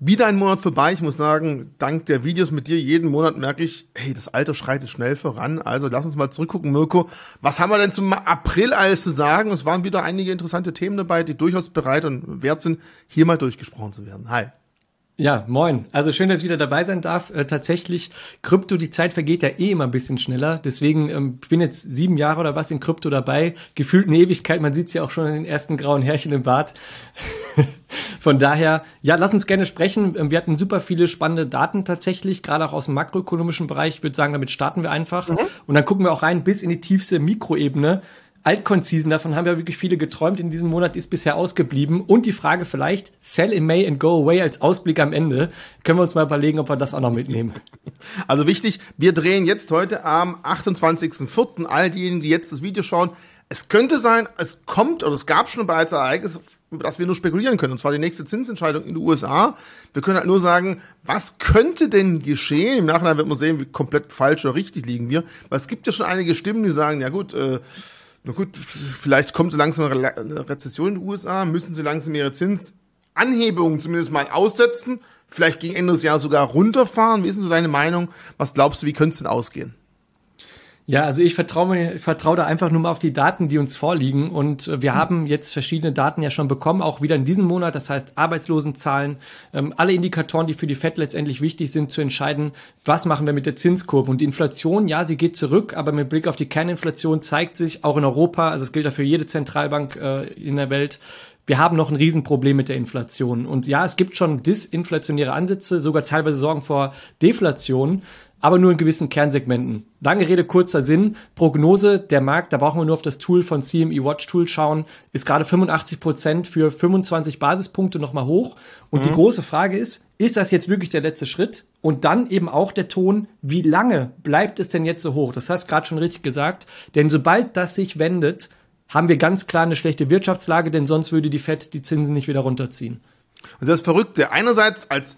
Wieder ein Monat vorbei. Ich muss sagen, dank der Videos mit dir jeden Monat merke ich, hey, das Alter schreitet schnell voran. Also lass uns mal zurückgucken, Mirko. Was haben wir denn zum April alles zu sagen? Es waren wieder einige interessante Themen dabei, die durchaus bereit und wert sind, hier mal durchgesprochen zu werden. Hi. Ja, moin. Also schön, dass ich wieder dabei sein darf. Äh, tatsächlich, Krypto, die Zeit vergeht ja eh immer ein bisschen schneller. Deswegen ähm, bin jetzt sieben Jahre oder was in Krypto dabei. Gefühlt eine Ewigkeit. Man sieht es ja auch schon in den ersten grauen Härchen im Bart. Von daher, ja, lass uns gerne sprechen. Ähm, wir hatten super viele spannende Daten tatsächlich, gerade auch aus dem makroökonomischen Bereich. Ich würde sagen, damit starten wir einfach. Mhm. Und dann gucken wir auch rein bis in die tiefste Mikroebene. Altcoin-Season, davon haben ja wirklich viele geträumt in diesem Monat, ist bisher ausgeblieben. Und die Frage vielleicht, sell in May and go away als Ausblick am Ende. Können wir uns mal überlegen, ob wir das auch noch mitnehmen. Also wichtig, wir drehen jetzt heute am 28.04. All diejenigen, die jetzt das Video schauen, es könnte sein, es kommt oder es gab schon bereits Ereignisse, über das wir nur spekulieren können, und zwar die nächste Zinsentscheidung in den USA. Wir können halt nur sagen, was könnte denn geschehen? Im Nachhinein wird man sehen, wie komplett falsch oder richtig liegen wir. Weil es gibt ja schon einige Stimmen, die sagen, ja gut, äh, na gut, vielleicht kommt so langsam eine Rezession in den USA, müssen sie langsam ihre Zinsanhebungen zumindest mal aussetzen, vielleicht gegen Ende des Jahres sogar runterfahren. Wie ist denn so deine Meinung? Was glaubst du, wie könnte es denn ausgehen? Ja, also ich vertraue ich vertraue da einfach nur mal auf die Daten, die uns vorliegen. Und äh, wir mhm. haben jetzt verschiedene Daten ja schon bekommen, auch wieder in diesem Monat. Das heißt Arbeitslosenzahlen, ähm, alle Indikatoren, die für die Fed letztendlich wichtig sind, zu entscheiden, was machen wir mit der Zinskurve. Und die Inflation, ja, sie geht zurück, aber mit Blick auf die Kerninflation zeigt sich auch in Europa, also es gilt ja für jede Zentralbank äh, in der Welt, wir haben noch ein Riesenproblem mit der Inflation. Und ja, es gibt schon disinflationäre Ansätze, sogar teilweise sorgen vor Deflation aber nur in gewissen Kernsegmenten. Lange Rede, kurzer Sinn. Prognose, der Markt, da brauchen wir nur auf das Tool von CME Watch Tool schauen, ist gerade 85 Prozent für 25 Basispunkte nochmal hoch. Und mhm. die große Frage ist, ist das jetzt wirklich der letzte Schritt? Und dann eben auch der Ton, wie lange bleibt es denn jetzt so hoch? Das hast du gerade schon richtig gesagt. Denn sobald das sich wendet, haben wir ganz klar eine schlechte Wirtschaftslage, denn sonst würde die FED die Zinsen nicht wieder runterziehen. Und das Verrückte, einerseits als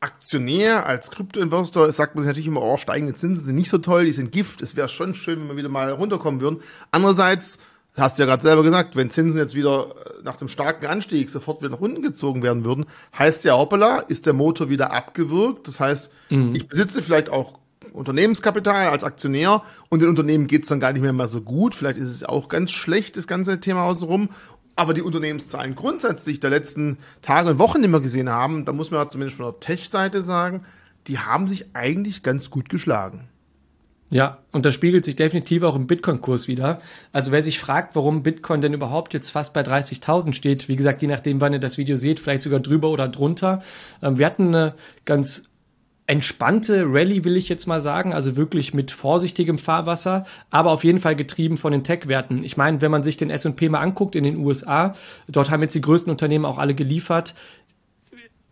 Aktionär, als Kryptoinvestor sagt man sich natürlich immer, oh, steigende Zinsen sind nicht so toll, die sind Gift. Es wäre schon schön, wenn wir wieder mal runterkommen würden. Andererseits, hast du ja gerade selber gesagt, wenn Zinsen jetzt wieder äh, nach dem starken Anstieg sofort wieder nach unten gezogen werden würden, heißt ja, hoppala, ist der Motor wieder abgewürgt. Das heißt, mhm. ich besitze vielleicht auch Unternehmenskapital als Aktionär und den Unternehmen geht's dann gar nicht mehr mal so gut. Vielleicht ist es auch ganz schlecht, das ganze Thema außenrum. Aber die Unternehmenszahlen grundsätzlich der letzten Tage und Wochen, die wir gesehen haben, da muss man ja zumindest von der Tech-Seite sagen, die haben sich eigentlich ganz gut geschlagen. Ja, und das spiegelt sich definitiv auch im Bitcoin-Kurs wieder. Also wer sich fragt, warum Bitcoin denn überhaupt jetzt fast bei 30.000 steht, wie gesagt, je nachdem, wann ihr das Video seht, vielleicht sogar drüber oder drunter. Ähm, wir hatten eine ganz entspannte Rallye, will ich jetzt mal sagen, also wirklich mit vorsichtigem Fahrwasser, aber auf jeden Fall getrieben von den Tech-Werten. Ich meine, wenn man sich den S&P mal anguckt in den USA, dort haben jetzt die größten Unternehmen auch alle geliefert.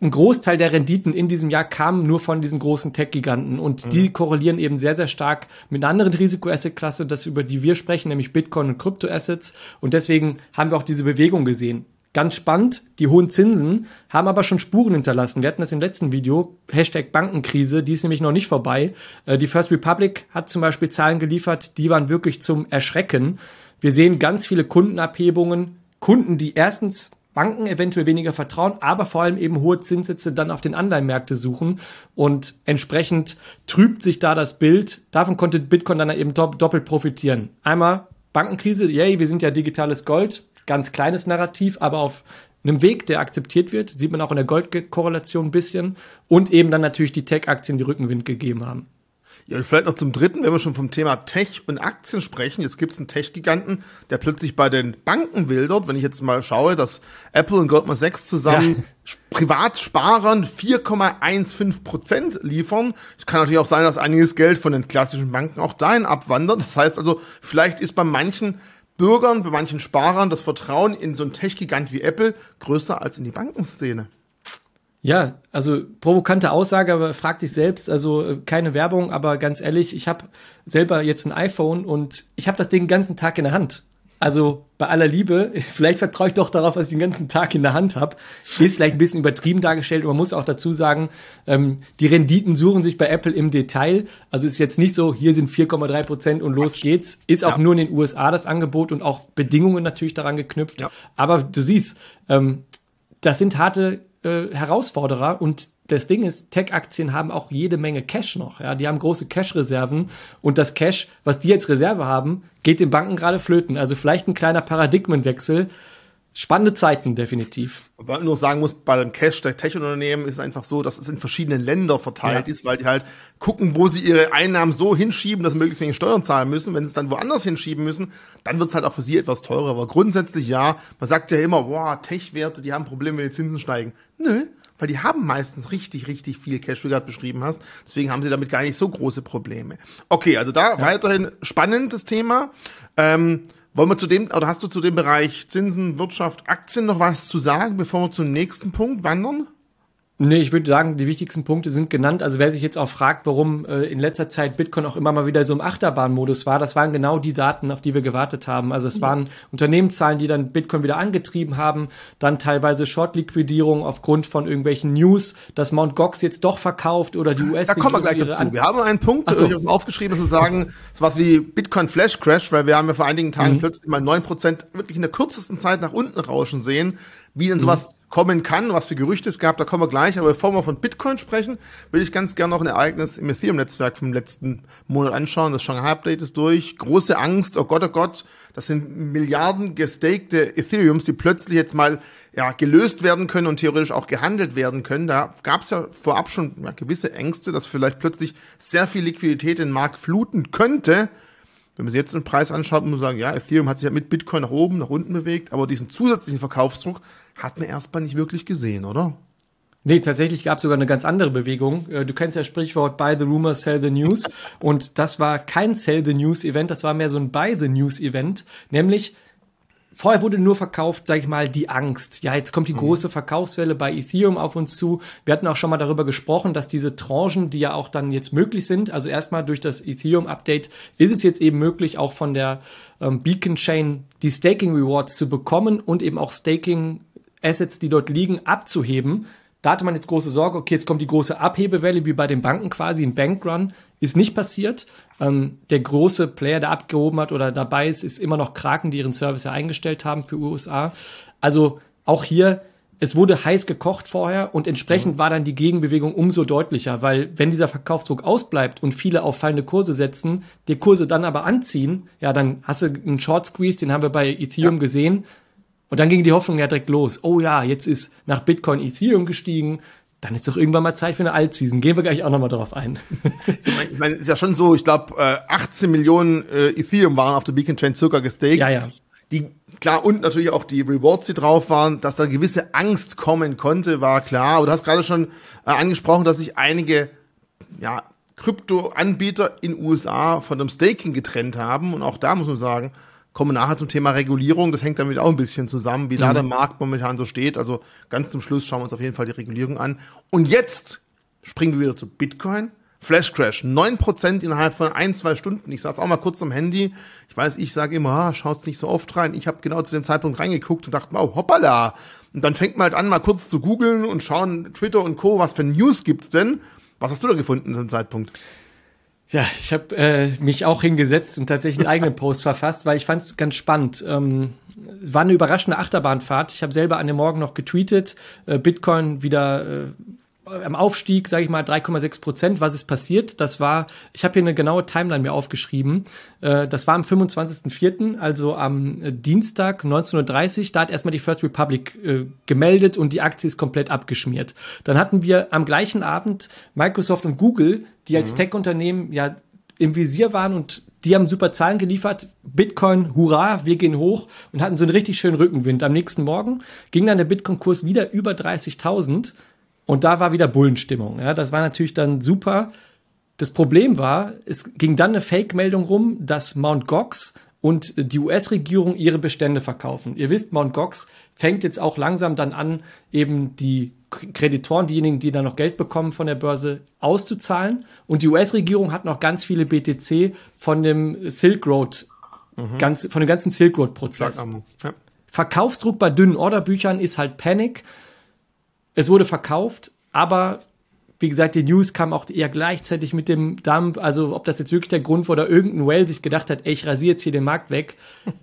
Ein Großteil der Renditen in diesem Jahr kam nur von diesen großen Tech-Giganten und mhm. die korrelieren eben sehr, sehr stark mit einer anderen Risikoasset-Klasse, das über die wir sprechen, nämlich Bitcoin und Kryptoassets. Und deswegen haben wir auch diese Bewegung gesehen. Ganz spannend, die hohen Zinsen haben aber schon Spuren hinterlassen. Wir hatten das im letzten Video, Hashtag Bankenkrise, die ist nämlich noch nicht vorbei. Äh, die First Republic hat zum Beispiel Zahlen geliefert, die waren wirklich zum Erschrecken. Wir sehen ganz viele Kundenabhebungen, Kunden, die erstens Banken eventuell weniger vertrauen, aber vor allem eben hohe Zinssätze dann auf den Anleihenmärkte suchen und entsprechend trübt sich da das Bild. Davon konnte Bitcoin dann eben doppelt profitieren. Einmal Bankenkrise, yay, wir sind ja digitales Gold, ganz kleines Narrativ, aber auf einem Weg, der akzeptiert wird, sieht man auch in der Goldkorrelation ein bisschen und eben dann natürlich die Tech-Aktien, die Rückenwind gegeben haben. Ja, vielleicht noch zum dritten, wenn wir schon vom Thema Tech und Aktien sprechen. Jetzt gibt es einen Tech-Giganten, der plötzlich bei den Banken wildert. Wenn ich jetzt mal schaue, dass Apple und Goldman Sachs zusammen ja. Privatsparern 4,15 Prozent liefern. Es kann natürlich auch sein, dass einiges Geld von den klassischen Banken auch dahin abwandert. Das heißt also, vielleicht ist bei manchen Bürgern, bei manchen Sparern das Vertrauen in so einen Tech-Gigant wie Apple größer als in die Bankenszene. Ja, also provokante Aussage, aber frag dich selbst, also äh, keine Werbung, aber ganz ehrlich, ich habe selber jetzt ein iPhone und ich habe das Ding den ganzen Tag in der Hand. Also bei aller Liebe, vielleicht vertraue ich doch darauf, was ich den ganzen Tag in der Hand habe. Ist vielleicht ein bisschen übertrieben dargestellt, aber man muss auch dazu sagen, ähm, die Renditen suchen sich bei Apple im Detail. Also ist jetzt nicht so, hier sind 4,3 Prozent und los geht's. Ist auch ja. nur in den USA das Angebot und auch Bedingungen natürlich daran geknüpft. Ja. Aber du siehst, ähm, das sind harte äh, Herausforderer und das Ding ist, Tech-Aktien haben auch jede Menge Cash noch. Ja, die haben große Cash-Reserven und das Cash, was die jetzt Reserve haben, geht den Banken gerade flöten. Also vielleicht ein kleiner Paradigmenwechsel spannende Zeiten, definitiv. Und man nur sagen muss, bei dem Cash der Tech-Unternehmen ist es einfach so, dass es in verschiedenen Ländern verteilt ja. ist, weil die halt gucken, wo sie ihre Einnahmen so hinschieben, dass sie möglichst wenig Steuern zahlen müssen. Wenn sie es dann woanders hinschieben müssen, dann wird es halt auch für sie etwas teurer. Aber grundsätzlich ja, man sagt ja immer, boah, Tech-Werte, die haben Probleme, wenn die Zinsen steigen. Nö, weil die haben meistens richtig, richtig viel Cash, wie du gerade beschrieben hast. Deswegen haben sie damit gar nicht so große Probleme. Okay, also da ja. weiterhin spannendes Thema. Ähm, wollen wir zu dem, oder hast du zu dem Bereich Zinsen, Wirtschaft, Aktien noch was zu sagen, bevor wir zum nächsten Punkt wandern? Nee, ich würde sagen, die wichtigsten Punkte sind genannt. Also wer sich jetzt auch fragt, warum äh, in letzter Zeit Bitcoin auch immer mal wieder so im Achterbahnmodus war, das waren genau die Daten, auf die wir gewartet haben. Also es waren Unternehmenszahlen, die dann Bitcoin wieder angetrieben haben, dann teilweise Short-Liquidierung aufgrund von irgendwelchen News, dass Mt. Gox jetzt doch verkauft oder die us Da kommen wir gleich dazu. Wir haben einen Punkt, so. ich habe aufgeschrieben, dass wir sagen, sowas wie Bitcoin Flash Crash, weil wir haben ja vor einigen Tagen mhm. plötzlich mal neun Prozent wirklich in der kürzesten Zeit nach unten rauschen sehen. Wie denn sowas mhm kommen kann, was für Gerüchte es gab, da kommen wir gleich. Aber bevor wir von Bitcoin sprechen, würde ich ganz gerne noch ein Ereignis im Ethereum-Netzwerk vom letzten Monat anschauen. Das Shanghai-Update ist durch. Große Angst, oh Gott, oh Gott, das sind Milliarden gestakte Ethereums, die plötzlich jetzt mal ja, gelöst werden können und theoretisch auch gehandelt werden können. Da gab es ja vorab schon ja, gewisse Ängste, dass vielleicht plötzlich sehr viel Liquidität den Markt fluten könnte. Wenn man sich jetzt den Preis anschaut, muss man sagen, ja, Ethereum hat sich ja mit Bitcoin nach oben, nach unten bewegt, aber diesen zusätzlichen Verkaufsdruck hat man erstmal nicht wirklich gesehen, oder? Nee, tatsächlich gab es sogar eine ganz andere Bewegung. Äh, du kennst ja das Sprichwort Buy the Rumor, Sell the News. Und das war kein Sell the News Event, das war mehr so ein Buy the News Event. Nämlich Vorher wurde nur verkauft, sag ich mal, die Angst. Ja, jetzt kommt die mhm. große Verkaufswelle bei Ethereum auf uns zu. Wir hatten auch schon mal darüber gesprochen, dass diese Tranchen, die ja auch dann jetzt möglich sind, also erstmal durch das Ethereum-Update ist es jetzt eben möglich, auch von der ähm, Beacon Chain die Staking Rewards zu bekommen und eben auch Staking Assets, die dort liegen, abzuheben. Da hatte man jetzt große Sorge, okay, jetzt kommt die große Abhebewelle wie bei den Banken quasi, ein Bankrun. Ist nicht passiert. Ähm, der große Player, der abgehoben hat oder dabei ist, ist immer noch Kraken, die ihren Service ja eingestellt haben für USA. Also auch hier, es wurde heiß gekocht vorher und entsprechend mhm. war dann die Gegenbewegung umso deutlicher, weil wenn dieser Verkaufsdruck ausbleibt und viele auf fallende Kurse setzen, die Kurse dann aber anziehen, ja, dann hast du einen Short Squeeze, den haben wir bei Ethereum ja. gesehen. Und dann ging die Hoffnung ja direkt los. Oh ja, jetzt ist nach Bitcoin Ethereum gestiegen. Dann ist doch irgendwann mal Zeit für eine Altseason. Gehen wir gleich auch nochmal drauf ein. ich meine, ich mein, ist ja schon so, ich glaube, äh, 18 Millionen äh, Ethereum waren auf der Beacon Chain circa gestaked. Ja, ja. Die, klar, und natürlich auch die Rewards, die drauf waren, dass da gewisse Angst kommen konnte, war klar. Aber du hast gerade schon äh, angesprochen, dass sich einige, ja, Krypto-Anbieter in USA von dem Staking getrennt haben. Und auch da muss man sagen, kommen nachher zum Thema Regulierung. Das hängt damit auch ein bisschen zusammen, wie mhm. da der Markt momentan so steht. Also ganz zum Schluss schauen wir uns auf jeden Fall die Regulierung an. Und jetzt springen wir wieder zu Bitcoin. Flash Crash, 9% innerhalb von ein, zwei Stunden. Ich saß auch mal kurz am Handy. Ich weiß, ich sage immer, ah, schaut's nicht so oft rein. Ich habe genau zu dem Zeitpunkt reingeguckt und dachte, wow, hoppala. Und dann fängt man halt an, mal kurz zu googeln und schauen Twitter und Co., was für News gibt's denn? Was hast du da gefunden zu dem Zeitpunkt? Ja, ich habe äh, mich auch hingesetzt und tatsächlich einen eigenen Post verfasst, weil ich fand es ganz spannend. Ähm, war eine überraschende Achterbahnfahrt. Ich habe selber an dem Morgen noch getweetet, äh, Bitcoin wieder äh, am Aufstieg, sage ich mal, 3,6 Prozent. Was ist passiert? Das war, ich habe hier eine genaue Timeline mir aufgeschrieben. Äh, das war am 25.04., also am äh, Dienstag 19.30 Uhr. Da hat erstmal die First Republic äh, gemeldet und die Aktie ist komplett abgeschmiert. Dann hatten wir am gleichen Abend Microsoft und Google, die als mhm. Tech-Unternehmen ja im Visier waren und die haben super Zahlen geliefert. Bitcoin, hurra, wir gehen hoch und hatten so einen richtig schönen Rückenwind. Am nächsten Morgen ging dann der Bitcoin-Kurs wieder über 30.000 und da war wieder Bullenstimmung. Ja, das war natürlich dann super. Das Problem war, es ging dann eine Fake-Meldung rum, dass Mt. Gox und die US-Regierung ihre Bestände verkaufen. Ihr wisst, Mt. Gox fängt jetzt auch langsam dann an, eben die Kreditoren, diejenigen, die dann noch Geld bekommen von der Börse, auszuzahlen. Und die US-Regierung hat noch ganz viele BTC von dem Silk Road, mhm. ganz, von dem ganzen Silk Road-Prozess. Ja. Verkaufsdruck bei dünnen Orderbüchern ist halt Panic. Es wurde verkauft, aber wie gesagt, die News kam auch eher gleichzeitig mit dem Dump. Also ob das jetzt wirklich der Grund war oder irgendein Well sich gedacht hat, ey, ich rasiere jetzt hier den Markt weg.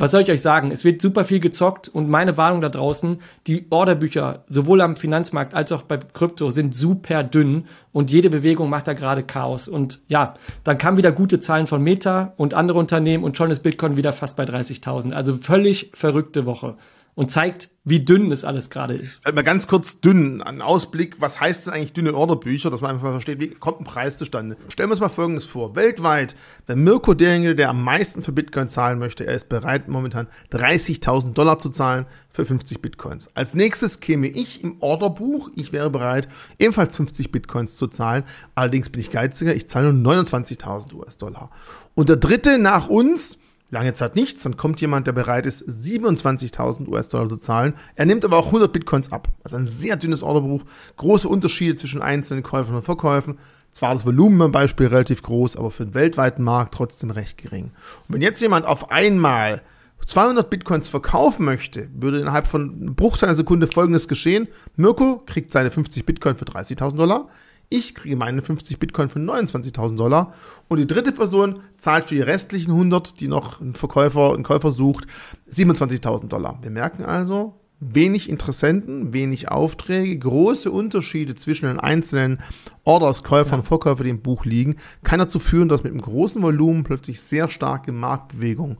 was soll ich euch sagen? Es wird super viel gezockt und meine Warnung da draußen, die Orderbücher, sowohl am Finanzmarkt als auch bei Krypto, sind super dünn und jede Bewegung macht da gerade Chaos. Und ja, dann kamen wieder gute Zahlen von Meta und andere Unternehmen und schon ist Bitcoin wieder fast bei 30.000. Also völlig verrückte Woche und zeigt, wie dünn das alles gerade ist. Mal ganz kurz dünn, ein Ausblick, was heißt denn eigentlich dünne Orderbücher, dass man einfach versteht, wie kommt ein Preis zustande. Stellen wir uns mal Folgendes vor. Weltweit, wenn Mirko derjenige, der am meisten für Bitcoin zahlen möchte, er ist bereit, momentan 30.000 Dollar zu zahlen für 50 Bitcoins. Als nächstes käme ich im Orderbuch, ich wäre bereit, ebenfalls 50 Bitcoins zu zahlen. Allerdings bin ich geiziger, ich zahle nur 29.000 US-Dollar. Und der dritte nach uns, lange Zeit nichts, dann kommt jemand, der bereit ist, 27.000 US-Dollar zu zahlen. Er nimmt aber auch 100 Bitcoins ab. Also ein sehr dünnes Orderbuch, große Unterschiede zwischen einzelnen Käufern und Verkäufen. Zwar das Volumen beim Beispiel relativ groß, aber für den weltweiten Markt trotzdem recht gering. Und wenn jetzt jemand auf einmal 200 Bitcoins verkaufen möchte, würde innerhalb von einem Bruchteil einer Sekunde folgendes geschehen. Mirko kriegt seine 50 Bitcoin für 30.000 Dollar. Ich kriege meine 50 Bitcoin für 29.000 Dollar und die dritte Person zahlt für die restlichen 100, die noch ein Verkäufer, einen Käufer sucht, 27.000 Dollar. Wir merken also, wenig Interessenten, wenig Aufträge, große Unterschiede zwischen den einzelnen Orders, Käufern und Verkäufern, die im Buch liegen, kann dazu führen, dass mit einem großen Volumen plötzlich sehr starke Marktbewegungen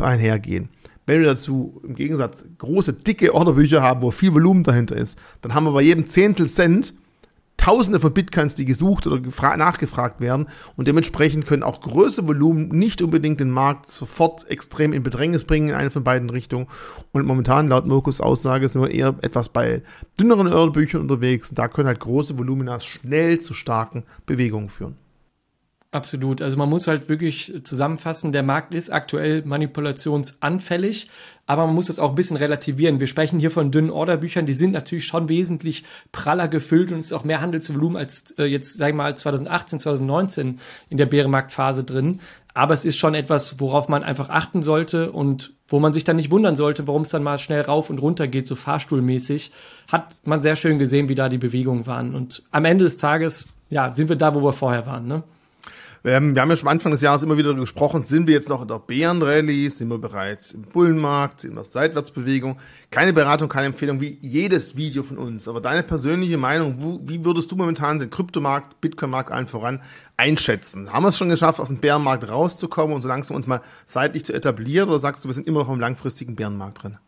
einhergehen. Wenn wir dazu im Gegensatz große, dicke Orderbücher haben, wo viel Volumen dahinter ist, dann haben wir bei jedem Zehntel Cent Tausende von Bitcoins, die gesucht oder nachgefragt werden. Und dementsprechend können auch größere Volumen nicht unbedingt den Markt sofort extrem in Bedrängnis bringen in eine von beiden Richtungen. Und momentan, laut Mirkus Aussage, sind wir eher etwas bei dünneren Orderbüchern unterwegs. Da können halt große Volumina schnell zu starken Bewegungen führen. Absolut. Also man muss halt wirklich zusammenfassen, der Markt ist aktuell manipulationsanfällig, aber man muss das auch ein bisschen relativieren. Wir sprechen hier von dünnen Orderbüchern, die sind natürlich schon wesentlich praller gefüllt und es ist auch mehr Handelsvolumen als äh, jetzt, sag ich mal, 2018, 2019 in der Bärenmarktphase drin. Aber es ist schon etwas, worauf man einfach achten sollte und wo man sich dann nicht wundern sollte, warum es dann mal schnell rauf und runter geht, so fahrstuhlmäßig. Hat man sehr schön gesehen, wie da die Bewegungen waren. Und am Ende des Tages, ja, sind wir da, wo wir vorher waren, ne? Ähm, wir haben ja schon Anfang des Jahres immer wieder gesprochen, sind wir jetzt noch in der Bärenrallye, sind wir bereits im Bullenmarkt, sind wir in der Seitwärtsbewegung. Keine Beratung, keine Empfehlung, wie jedes Video von uns. Aber deine persönliche Meinung, wo, wie würdest du momentan den Kryptomarkt, Bitcoin-Markt allen voran einschätzen? Haben wir es schon geschafft, aus dem Bärenmarkt rauszukommen und so langsam uns mal seitlich zu etablieren oder sagst du, wir sind immer noch im langfristigen Bärenmarkt drin?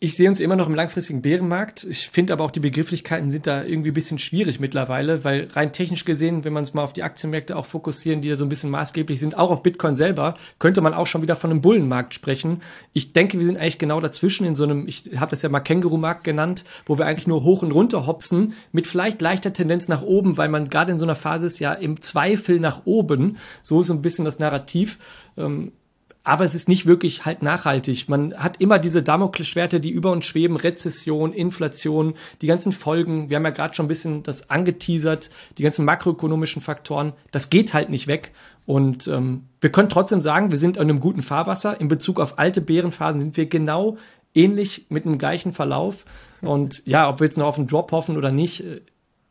Ich sehe uns immer noch im langfristigen Bärenmarkt. Ich finde aber auch die Begrifflichkeiten sind da irgendwie ein bisschen schwierig mittlerweile, weil rein technisch gesehen, wenn man es mal auf die Aktienmärkte auch fokussieren, die da so ein bisschen maßgeblich sind, auch auf Bitcoin selber, könnte man auch schon wieder von einem Bullenmarkt sprechen. Ich denke, wir sind eigentlich genau dazwischen in so einem, ich habe das ja mal Känguru-Markt genannt, wo wir eigentlich nur hoch und runter hopsen, mit vielleicht leichter Tendenz nach oben, weil man gerade in so einer Phase ist ja im Zweifel nach oben. So ist so ein bisschen das Narrativ. Ähm, aber es ist nicht wirklich halt nachhaltig. Man hat immer diese Damoklesschwerte, die über uns schweben, Rezession, Inflation, die ganzen Folgen. Wir haben ja gerade schon ein bisschen das angeteasert, die ganzen makroökonomischen Faktoren. Das geht halt nicht weg. Und ähm, wir können trotzdem sagen, wir sind in einem guten Fahrwasser. In Bezug auf alte Bärenphasen sind wir genau ähnlich mit dem gleichen Verlauf. Und ja, ob wir jetzt noch auf einen Drop hoffen oder nicht, äh,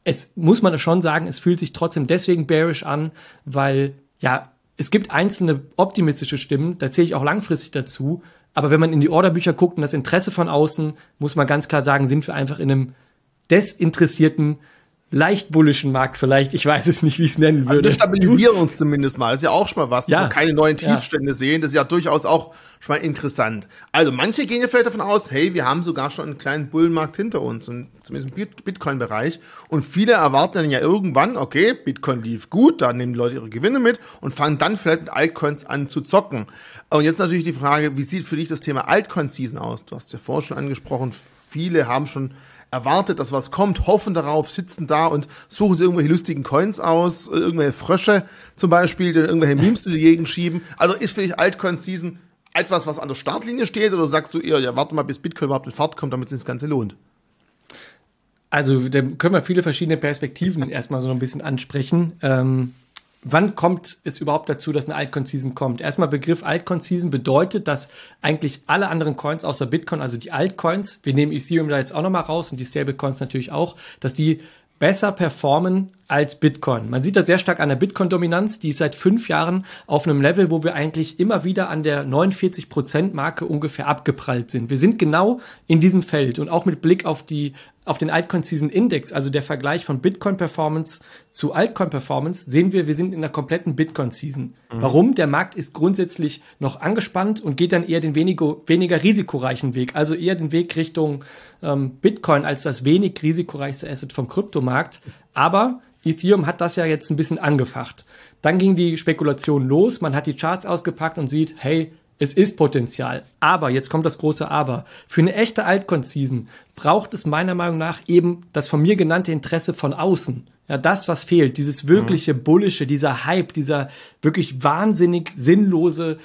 es muss man schon sagen, es fühlt sich trotzdem deswegen bearish an, weil ja, es gibt einzelne optimistische Stimmen, da zähle ich auch langfristig dazu. Aber wenn man in die Orderbücher guckt und das Interesse von außen, muss man ganz klar sagen, sind wir einfach in einem desinteressierten leicht bullischen Markt vielleicht. Ich weiß es nicht, wie ich es nennen würde. Wir stabilisieren uns zumindest mal. Das ist ja auch schon mal was, ja. wir keine neuen Tiefstände ja. sehen. Das ist ja durchaus auch schon mal interessant. Also manche gehen ja vielleicht davon aus, hey, wir haben sogar schon einen kleinen Bullenmarkt hinter uns, zumindest im Bitcoin-Bereich. Und viele erwarten dann ja irgendwann, okay, Bitcoin lief gut, da nehmen die Leute ihre Gewinne mit und fangen dann vielleicht mit Altcoins an zu zocken. Und jetzt natürlich die Frage, wie sieht für dich das Thema Altcoin-Season aus? Du hast ja vorher schon angesprochen, viele haben schon erwartet, dass was kommt, hoffen darauf, sitzen da und suchen sich irgendwelche lustigen Coins aus, irgendwelche Frösche zum Beispiel, die irgendwelche Memes in die Gegend schieben. Also ist für dich Altcoin-Season etwas, was an der Startlinie steht, oder sagst du eher, ja, warte mal, bis Bitcoin überhaupt in Fahrt kommt, damit sich das Ganze lohnt? Also, da können wir viele verschiedene Perspektiven erstmal so ein bisschen ansprechen. Ähm, wann kommt es überhaupt dazu, dass eine Altcoin-Season kommt? Erstmal Begriff Altcoin-Season bedeutet, dass eigentlich alle anderen Coins außer Bitcoin, also die Altcoins, wir nehmen Ethereum da jetzt auch nochmal raus und die Stablecoins natürlich auch, dass die besser performen als Bitcoin. Man sieht das sehr stark an der Bitcoin-Dominanz, die ist seit fünf Jahren auf einem Level, wo wir eigentlich immer wieder an der 49%-Marke ungefähr abgeprallt sind. Wir sind genau in diesem Feld und auch mit Blick auf die auf den Altcoin Season Index, also der Vergleich von Bitcoin Performance zu Altcoin Performance, sehen wir, wir sind in der kompletten Bitcoin Season. Mhm. Warum? Der Markt ist grundsätzlich noch angespannt und geht dann eher den weniger, weniger risikoreichen Weg, also eher den Weg Richtung ähm, Bitcoin als das wenig risikoreichste Asset vom Kryptomarkt. Aber Ethereum hat das ja jetzt ein bisschen angefacht. Dann ging die Spekulation los, man hat die Charts ausgepackt und sieht, hey, es ist Potenzial. Aber, jetzt kommt das große Aber. Für eine echte Altcoin-Season braucht es meiner Meinung nach eben das von mir genannte Interesse von außen. Ja, das, was fehlt, dieses wirkliche mhm. Bullische, dieser Hype, dieser wirklich wahnsinnig sinnlose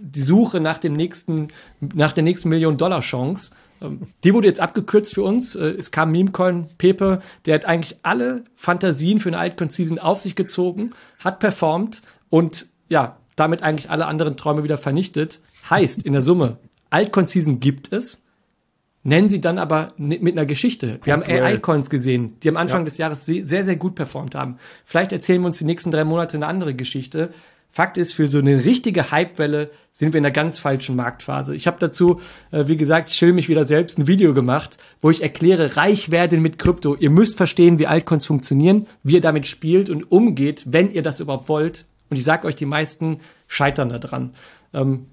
die Suche nach dem nächsten, nach der nächsten Million-Dollar-Chance. Ähm, die wurde jetzt abgekürzt für uns. Äh, es kam Memecoin Pepe, der hat eigentlich alle Fantasien für eine Altcoin-Season auf sich gezogen, hat performt und ja, damit eigentlich alle anderen Träume wieder vernichtet. Heißt in der Summe, Altcoin-Season gibt es, nennen sie dann aber mit einer Geschichte. Wir haben AI-Coins gesehen, die am Anfang ja. des Jahres sehr, sehr gut performt haben. Vielleicht erzählen wir uns die nächsten drei Monate eine andere Geschichte. Fakt ist, für so eine richtige Hypewelle sind wir in einer ganz falschen Marktphase. Ich habe dazu, äh, wie gesagt, ich chill mich wieder selbst ein Video gemacht, wo ich erkläre, reich werden mit Krypto. Ihr müsst verstehen, wie Altcoins funktionieren, wie ihr damit spielt und umgeht, wenn ihr das überhaupt wollt. Und ich sage euch, die meisten scheitern daran. Ähm,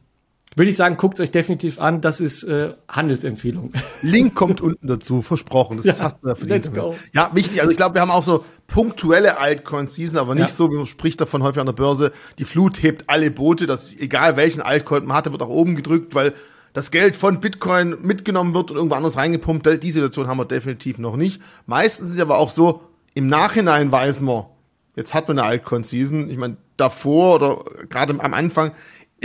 würde ich sagen, guckt euch definitiv an. Das ist äh, Handelsempfehlung. Link kommt unten dazu, versprochen. Das ja, hast du da verdient. Let's go. Ja, wichtig. Also ich glaube, wir haben auch so punktuelle Altcoin-Season, aber nicht ja. so, wie man spricht davon häufig an der Börse. Die Flut hebt alle Boote, dass egal welchen Altcoin man hatte, wird auch oben gedrückt, weil das Geld von Bitcoin mitgenommen wird und irgendwo anders reingepumpt. Die Situation haben wir definitiv noch nicht. Meistens ist es aber auch so, im Nachhinein weiß man, jetzt hat man eine Altcoin-Season. Ich meine, davor oder gerade am Anfang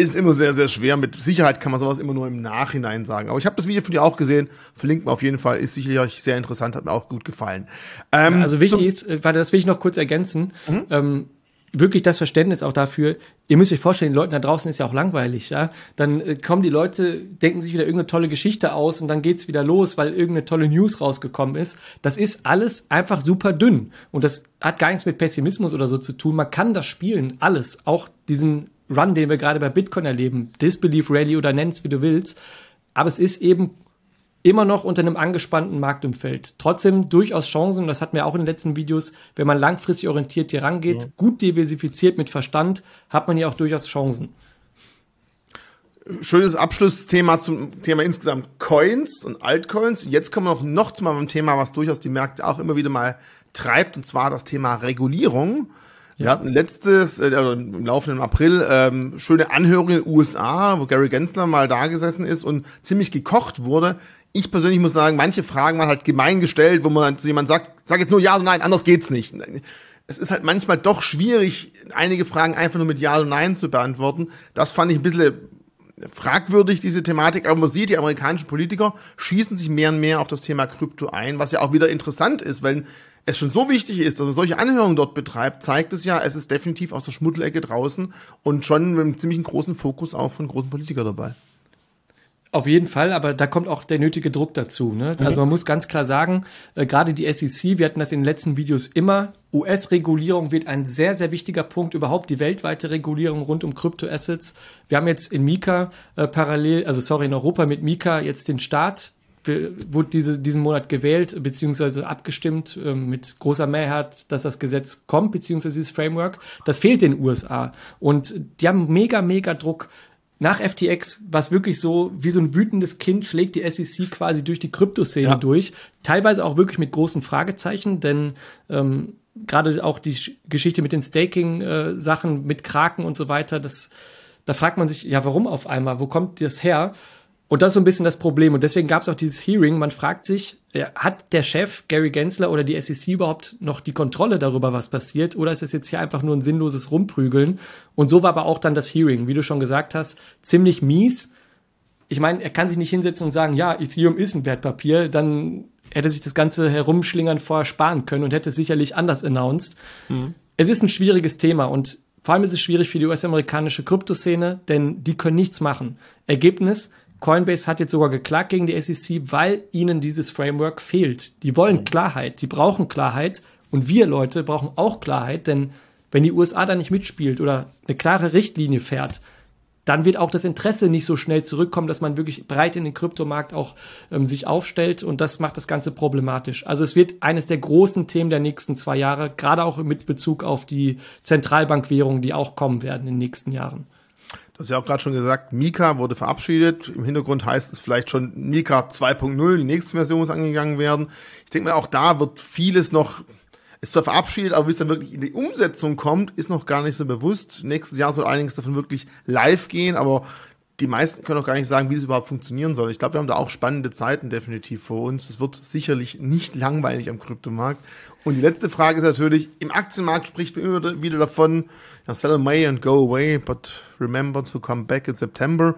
ist immer sehr, sehr schwer. Mit Sicherheit kann man sowas immer nur im Nachhinein sagen. Aber ich habe das Video von dir auch gesehen. Verlinkt mir auf jeden Fall. Ist sicherlich sehr interessant, hat mir auch gut gefallen. Ähm, also wichtig ist, äh, warte, das will ich noch kurz ergänzen. Mhm. Ähm, wirklich das Verständnis auch dafür. Ihr müsst euch vorstellen, den Leuten da draußen ist ja auch langweilig, ja. Dann äh, kommen die Leute, denken sich wieder irgendeine tolle Geschichte aus und dann geht's wieder los, weil irgendeine tolle News rausgekommen ist. Das ist alles einfach super dünn und das hat gar nichts mit Pessimismus oder so zu tun. Man kann das spielen, alles, auch diesen Run, den wir gerade bei Bitcoin erleben, Disbelief Rally oder nenn's wie du willst. Aber es ist eben immer noch unter einem angespannten Marktumfeld. Trotzdem durchaus Chancen, das hatten wir auch in den letzten Videos, wenn man langfristig orientiert hier rangeht, ja. gut diversifiziert mit Verstand, hat man hier auch durchaus Chancen. Schönes Abschlussthema zum Thema insgesamt Coins und Altcoins. Jetzt kommen wir noch, noch zu meinem Thema, was durchaus die Märkte auch immer wieder mal treibt, und zwar das Thema Regulierung. Wir hatten letztes, äh, also im laufenden April, ähm, schöne Anhörungen in den USA, wo Gary Gensler mal da gesessen ist und ziemlich gekocht wurde. Ich persönlich muss sagen, manche Fragen waren halt gemein gestellt, wo man zu jemand sagt, sag jetzt nur ja oder nein, anders geht's nicht. Es ist halt manchmal doch schwierig, einige Fragen einfach nur mit Ja oder Nein zu beantworten. Das fand ich ein bisschen fragwürdig, diese Thematik. Aber man sieht, die amerikanischen Politiker schießen sich mehr und mehr auf das Thema Krypto ein, was ja auch wieder interessant ist, weil es schon so wichtig ist, dass man solche Anhörungen dort betreibt, zeigt es ja, es ist definitiv aus der Schmuddelecke draußen und schon mit einem ziemlich großen Fokus auch von großen Politikern dabei. Auf jeden Fall, aber da kommt auch der nötige Druck dazu. Ne? Also man muss ganz klar sagen, äh, gerade die SEC, wir hatten das in den letzten Videos immer, US-Regulierung wird ein sehr, sehr wichtiger Punkt, überhaupt die weltweite Regulierung rund um Kryptoassets. Wir haben jetzt in Mika äh, parallel, also sorry, in Europa mit Mika jetzt den Start wurde diese, diesen Monat gewählt, beziehungsweise abgestimmt äh, mit großer Mehrheit, dass das Gesetz kommt, beziehungsweise dieses Framework. Das fehlt den USA. Und die haben mega, mega Druck. Nach FTX was wirklich so, wie so ein wütendes Kind schlägt die SEC quasi durch die Kryptoszene ja. durch. Teilweise auch wirklich mit großen Fragezeichen, denn ähm, gerade auch die Geschichte mit den Staking-Sachen, äh, mit Kraken und so weiter, das, da fragt man sich, ja, warum auf einmal? Wo kommt das her? Und das ist so ein bisschen das Problem. Und deswegen gab es auch dieses Hearing. Man fragt sich, hat der Chef Gary Gensler oder die SEC überhaupt noch die Kontrolle darüber, was passiert? Oder ist es jetzt hier einfach nur ein sinnloses Rumprügeln? Und so war aber auch dann das Hearing, wie du schon gesagt hast, ziemlich mies. Ich meine, er kann sich nicht hinsetzen und sagen, ja, Ethereum ist ein Wertpapier, dann hätte sich das ganze Herumschlingern vorher sparen können und hätte es sicherlich anders announced. Mhm. Es ist ein schwieriges Thema und vor allem ist es schwierig für die US-amerikanische Kryptoszene, denn die können nichts machen. Ergebnis, Coinbase hat jetzt sogar geklagt gegen die SEC, weil ihnen dieses Framework fehlt. Die wollen mhm. Klarheit, die brauchen Klarheit Und wir Leute brauchen auch Klarheit, denn wenn die USA da nicht mitspielt oder eine klare Richtlinie fährt, dann wird auch das Interesse nicht so schnell zurückkommen, dass man wirklich breit in den Kryptomarkt auch ähm, sich aufstellt und das macht das Ganze problematisch. Also es wird eines der großen Themen der nächsten zwei Jahre, gerade auch mit Bezug auf die Zentralbankwährungen, die auch kommen werden in den nächsten Jahren. Du hast ja auch gerade schon gesagt, Mika wurde verabschiedet. Im Hintergrund heißt es vielleicht schon Mika 2.0, die nächste Version muss angegangen werden. Ich denke mal, auch da wird vieles noch ist zwar verabschiedet, aber wie es dann wirklich in die Umsetzung kommt, ist noch gar nicht so bewusst. Nächstes Jahr soll einiges davon wirklich live gehen, aber die meisten können auch gar nicht sagen, wie das überhaupt funktionieren soll. Ich glaube, wir haben da auch spannende Zeiten definitiv vor uns. Es wird sicherlich nicht langweilig am Kryptomarkt. Und die letzte Frage ist natürlich, im Aktienmarkt spricht man immer wieder davon, ja, sell May and go away, but remember to come back in September.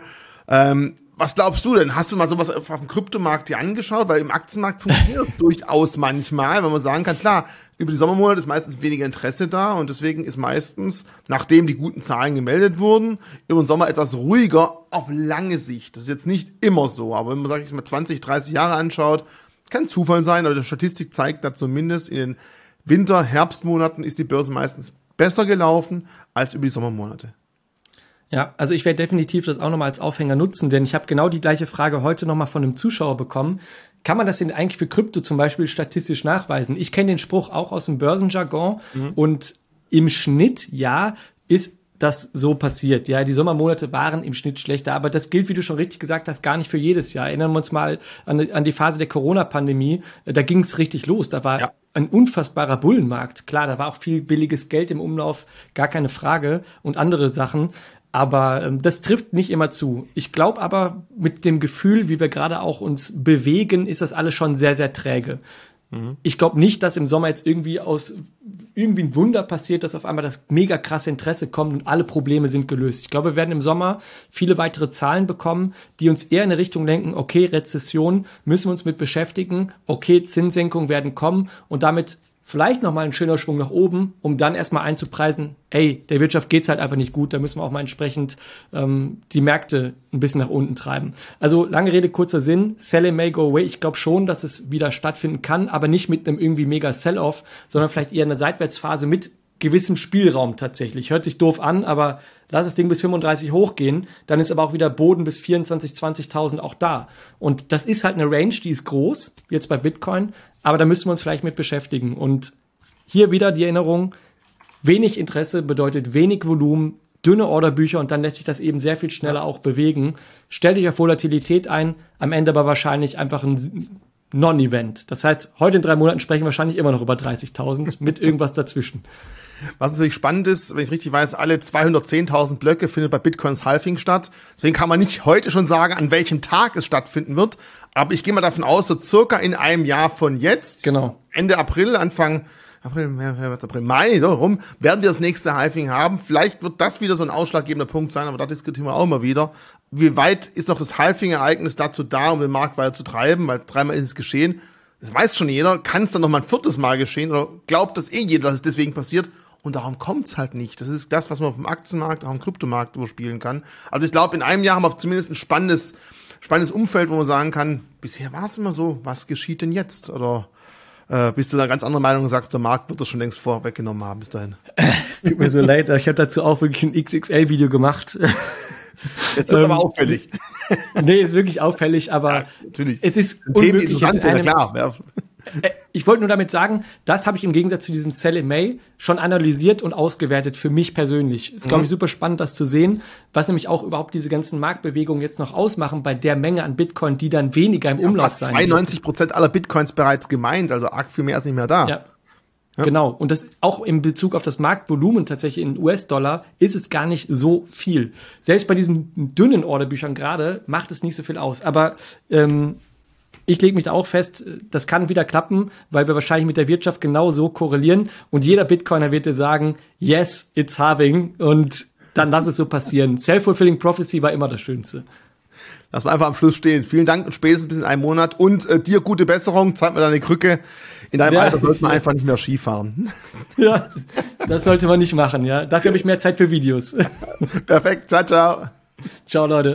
Ähm, was glaubst du denn? Hast du mal sowas auf dem Kryptomarkt dir angeschaut? Weil im Aktienmarkt funktioniert es durchaus manchmal, wenn man sagen kann, klar, über die Sommermonate ist meistens weniger Interesse da und deswegen ist meistens, nachdem die guten Zahlen gemeldet wurden, den Sommer etwas ruhiger auf lange Sicht. Das ist jetzt nicht immer so, aber wenn man, sag ich mal, 20, 30 Jahre anschaut, kann Zufall sein, aber die Statistik zeigt da zumindest in den Winter-, Herbstmonaten ist die Börse meistens besser gelaufen als über die Sommermonate. Ja, also ich werde definitiv das auch nochmal als Aufhänger nutzen, denn ich habe genau die gleiche Frage heute nochmal von einem Zuschauer bekommen. Kann man das denn eigentlich für Krypto zum Beispiel statistisch nachweisen? Ich kenne den Spruch auch aus dem Börsenjargon mhm. und im Schnitt, ja, ist das so passiert. Ja, die Sommermonate waren im Schnitt schlechter, aber das gilt, wie du schon richtig gesagt hast, gar nicht für jedes Jahr. Erinnern wir uns mal an, an die Phase der Corona-Pandemie. Da ging es richtig los. Da war ja. ein unfassbarer Bullenmarkt. Klar, da war auch viel billiges Geld im Umlauf, gar keine Frage und andere Sachen. Aber ähm, das trifft nicht immer zu. Ich glaube aber, mit dem Gefühl, wie wir gerade auch uns bewegen, ist das alles schon sehr, sehr träge. Mhm. Ich glaube nicht, dass im Sommer jetzt irgendwie aus irgendwie ein Wunder passiert, dass auf einmal das mega krasse Interesse kommt und alle Probleme sind gelöst. Ich glaube, wir werden im Sommer viele weitere Zahlen bekommen, die uns eher in eine Richtung lenken, okay, Rezession müssen wir uns mit beschäftigen, okay, Zinssenkungen werden kommen und damit vielleicht nochmal ein schöner Schwung nach oben, um dann erstmal einzupreisen, ey, der Wirtschaft geht's halt einfach nicht gut, da müssen wir auch mal entsprechend ähm, die Märkte ein bisschen nach unten treiben. Also lange Rede, kurzer Sinn, sell it may go away. Ich glaube schon, dass es wieder stattfinden kann, aber nicht mit einem irgendwie mega Sell-off, sondern vielleicht eher eine Seitwärtsphase mit gewissem Spielraum tatsächlich. Hört sich doof an, aber lass das Ding bis 35 hochgehen, dann ist aber auch wieder Boden bis 24, 20.000 auch da. Und das ist halt eine Range, die ist groß, jetzt bei Bitcoin, aber da müssen wir uns vielleicht mit beschäftigen. Und hier wieder die Erinnerung, wenig Interesse bedeutet wenig Volumen, dünne Orderbücher und dann lässt sich das eben sehr viel schneller auch bewegen. Stell dich auf Volatilität ein, am Ende aber wahrscheinlich einfach ein Non-Event. Das heißt, heute in drei Monaten sprechen wir wahrscheinlich immer noch über 30.000 mit irgendwas dazwischen. Was natürlich spannend ist, wenn ich richtig weiß, alle 210.000 Blöcke findet bei Bitcoins Halving statt. Deswegen kann man nicht heute schon sagen, an welchem Tag es stattfinden wird. Aber ich gehe mal davon aus, so circa in einem Jahr von jetzt, genau. Ende April, Anfang April, März, April, Mai, so rum, werden wir das nächste Halving haben. Vielleicht wird das wieder so ein ausschlaggebender Punkt sein, aber da diskutieren wir auch mal wieder. Wie weit ist noch das Halving-Ereignis dazu da, um den Markt weiter zu treiben? Weil dreimal ist es geschehen. Das weiß schon jeder. Kann es dann noch mal ein viertes Mal geschehen? Oder glaubt das eh jeder, dass es deswegen passiert? Und darum kommt's halt nicht. Das ist das, was man auf dem Aktienmarkt, auch im Kryptomarkt überspielen kann. Also ich glaube, in einem Jahr haben wir zumindest ein spannendes, spannendes Umfeld, wo man sagen kann, bisher war es immer so, was geschieht denn jetzt? Oder äh, bist du da ganz andere Meinung und sagst, der Markt wird das schon längst vorweggenommen haben bis dahin? Es tut mir so leid, ich habe dazu auch wirklich ein XXL-Video gemacht. Jetzt wird ähm, aber auffällig. nee, ist wirklich auffällig, aber ja, natürlich. es ist unmöglich. Jetzt in einem, klar. Ja. Äh, ich wollte nur damit sagen, das habe ich im Gegensatz zu diesem Sell in May schon analysiert und ausgewertet für mich persönlich. Ist, glaube mhm. ich, super spannend, das zu sehen, was nämlich auch überhaupt diese ganzen Marktbewegungen jetzt noch ausmachen bei der Menge an Bitcoin, die dann weniger im Umlauf fast sein 92 Prozent aller Bitcoins bereits gemeint, also arg viel mehr ist nicht mehr da. Ja. Ja. Genau. Und das auch in Bezug auf das Marktvolumen tatsächlich in US-Dollar ist es gar nicht so viel. Selbst bei diesen dünnen Orderbüchern gerade macht es nicht so viel aus. Aber ähm, ich lege mich da auch fest, das kann wieder klappen, weil wir wahrscheinlich mit der Wirtschaft genauso korrelieren und jeder Bitcoiner wird dir sagen, yes, it's having und dann lass es so passieren. Self-fulfilling prophecy war immer das Schönste. Lass mal einfach am Schluss stehen. Vielen Dank und spätestens bis in einem Monat und äh, dir gute Besserung. Zeig mir deine Krücke. In deinem ja. Alter sollte man einfach nicht mehr Skifahren. Ja, das sollte man nicht machen, ja. Dafür habe ich mehr Zeit für Videos. Perfekt. Ciao, ciao. Ciao, Leute.